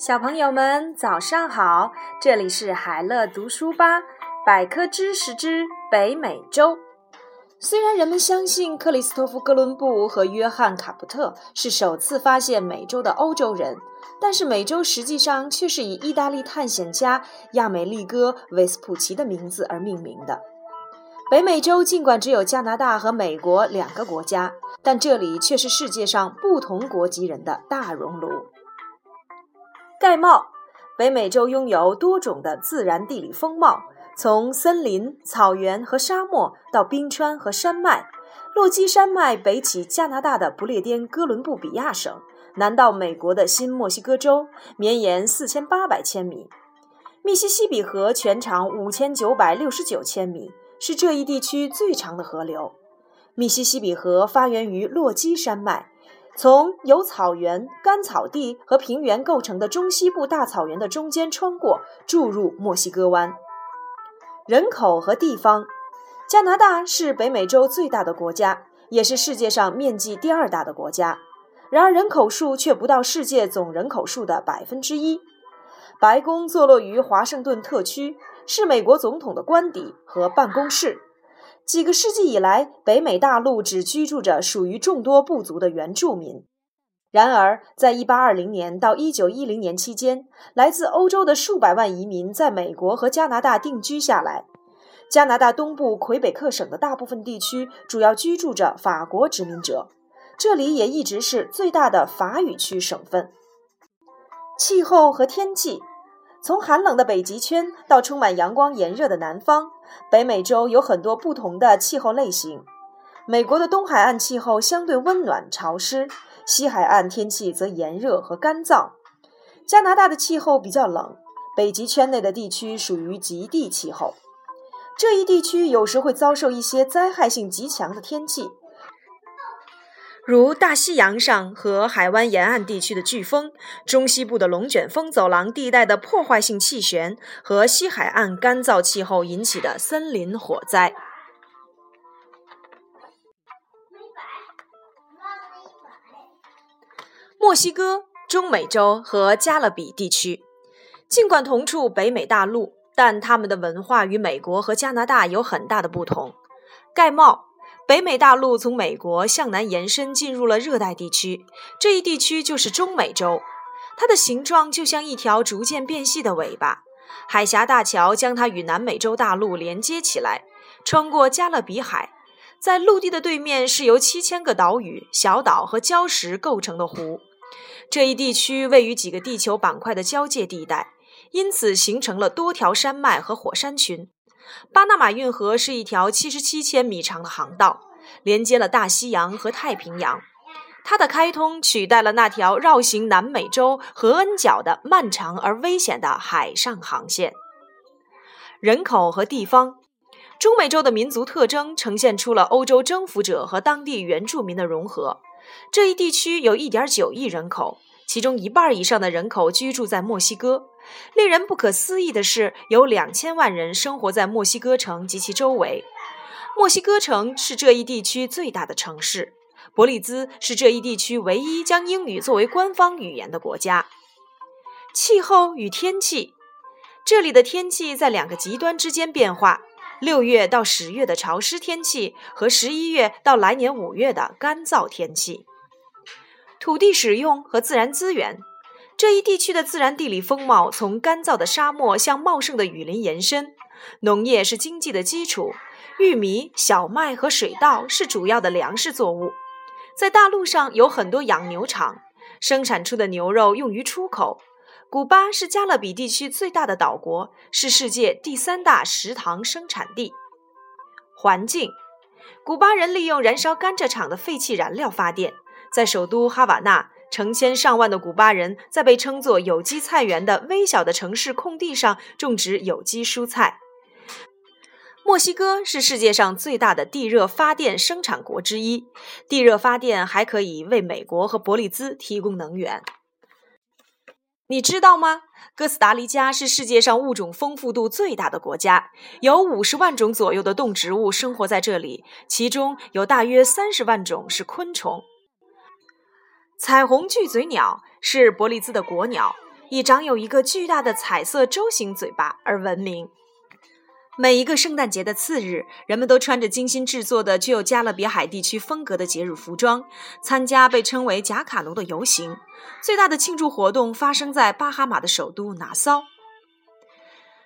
小朋友们，早上好！这里是海乐读书吧百科知识之北美洲。虽然人们相信克里斯托弗·哥伦布和约翰·卡普特是首次发现美洲的欧洲人，但是美洲实际上却是以意大利探险家亚美利哥·维斯普奇的名字而命名的。北美洲尽管只有加拿大和美国两个国家，但这里却是世界上不同国籍人的大熔炉。盖帽，北美洲拥有多种的自然地理风貌，从森林、草原和沙漠到冰川和山脉。落基山脉北起加拿大的不列颠哥伦布比亚省，南到美国的新墨西哥州，绵延四千八百千米。密西西比河全长五千九百六十九千米，是这一地区最长的河流。密西西比河发源于落基山脉。从由草原、干草地和平原构成的中西部大草原的中间穿过，注入墨西哥湾。人口和地方，加拿大是北美洲最大的国家，也是世界上面积第二大的国家。然而人口数却不到世界总人口数的百分之一。白宫坐落于华盛顿特区，是美国总统的官邸和办公室。几个世纪以来，北美大陆只居住着属于众多部族的原住民。然而，在1820年到1910年期间，来自欧洲的数百万移民在美国和加拿大定居下来。加拿大东部魁北克省的大部分地区主要居住着法国殖民者，这里也一直是最大的法语区省份。气候和天气。从寒冷的北极圈到充满阳光炎热的南方，北美洲有很多不同的气候类型。美国的东海岸气候相对温暖潮湿，西海岸天气则炎热和干燥。加拿大的气候比较冷，北极圈内的地区属于极地气候。这一地区有时会遭受一些灾害性极强的天气。如大西洋上和海湾沿岸地区的飓风，中西部的龙卷风走廊地带的破坏性气旋，和西海岸干燥气候引起的森林火灾。墨西哥、中美洲和加勒比地区，尽管同处北美大陆，但他们的文化与美国和加拿大有很大的不同。盖帽。北美大陆从美国向南延伸，进入了热带地区。这一地区就是中美洲，它的形状就像一条逐渐变细的尾巴。海峡大桥将它与南美洲大陆连接起来，穿过加勒比海。在陆地的对面是由七千个岛屿、小岛和礁石构成的湖。这一地区位于几个地球板块的交界地带，因此形成了多条山脉和火山群。巴拿马运河是一条七十七千米长的航道，连接了大西洋和太平洋。它的开通取代了那条绕行南美洲和恩角的漫长而危险的海上航线。人口和地方，中美洲的民族特征呈现出了欧洲征服者和当地原住民的融合。这一地区有一点九亿人口，其中一半以上的人口居住在墨西哥。令人不可思议的是，有两千万人生活在墨西哥城及其周围。墨西哥城是这一地区最大的城市。伯利兹是这一地区唯一将英语作为官方语言的国家。气候与天气，这里的天气在两个极端之间变化：六月到十月的潮湿天气和十一月到来年五月的干燥天气。土地使用和自然资源。这一地区的自然地理风貌从干燥的沙漠向茂盛的雨林延伸，农业是经济的基础，玉米、小麦和水稻是主要的粮食作物。在大陆上有很多养牛场，生产出的牛肉用于出口。古巴是加勒比地区最大的岛国，是世界第三大食糖生产地。环境，古巴人利用燃烧甘蔗厂的废弃燃料发电，在首都哈瓦那。成千上万的古巴人在被称作“有机菜园”的微小的城市空地上种植有机蔬菜。墨西哥是世界上最大的地热发电生产国之一，地热发电还可以为美国和伯利兹提供能源。你知道吗？哥斯达黎加是世界上物种丰富度最大的国家，有五十万种左右的动植物生活在这里，其中有大约三十万种是昆虫。彩虹巨嘴鸟是伯利兹的国鸟，以长有一个巨大的彩色舟形嘴巴而闻名。每一个圣诞节的次日，人们都穿着精心制作的具有加勒比海地区风格的节日服装，参加被称为“贾卡农”的游行。最大的庆祝活动发生在巴哈马的首都拿骚。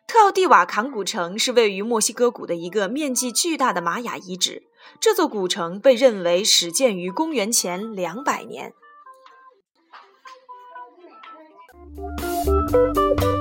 特奥蒂瓦坎古城是位于墨西哥谷的一个面积巨大的玛雅遗址。这座古城被认为始建于公元前两百年。Thank you.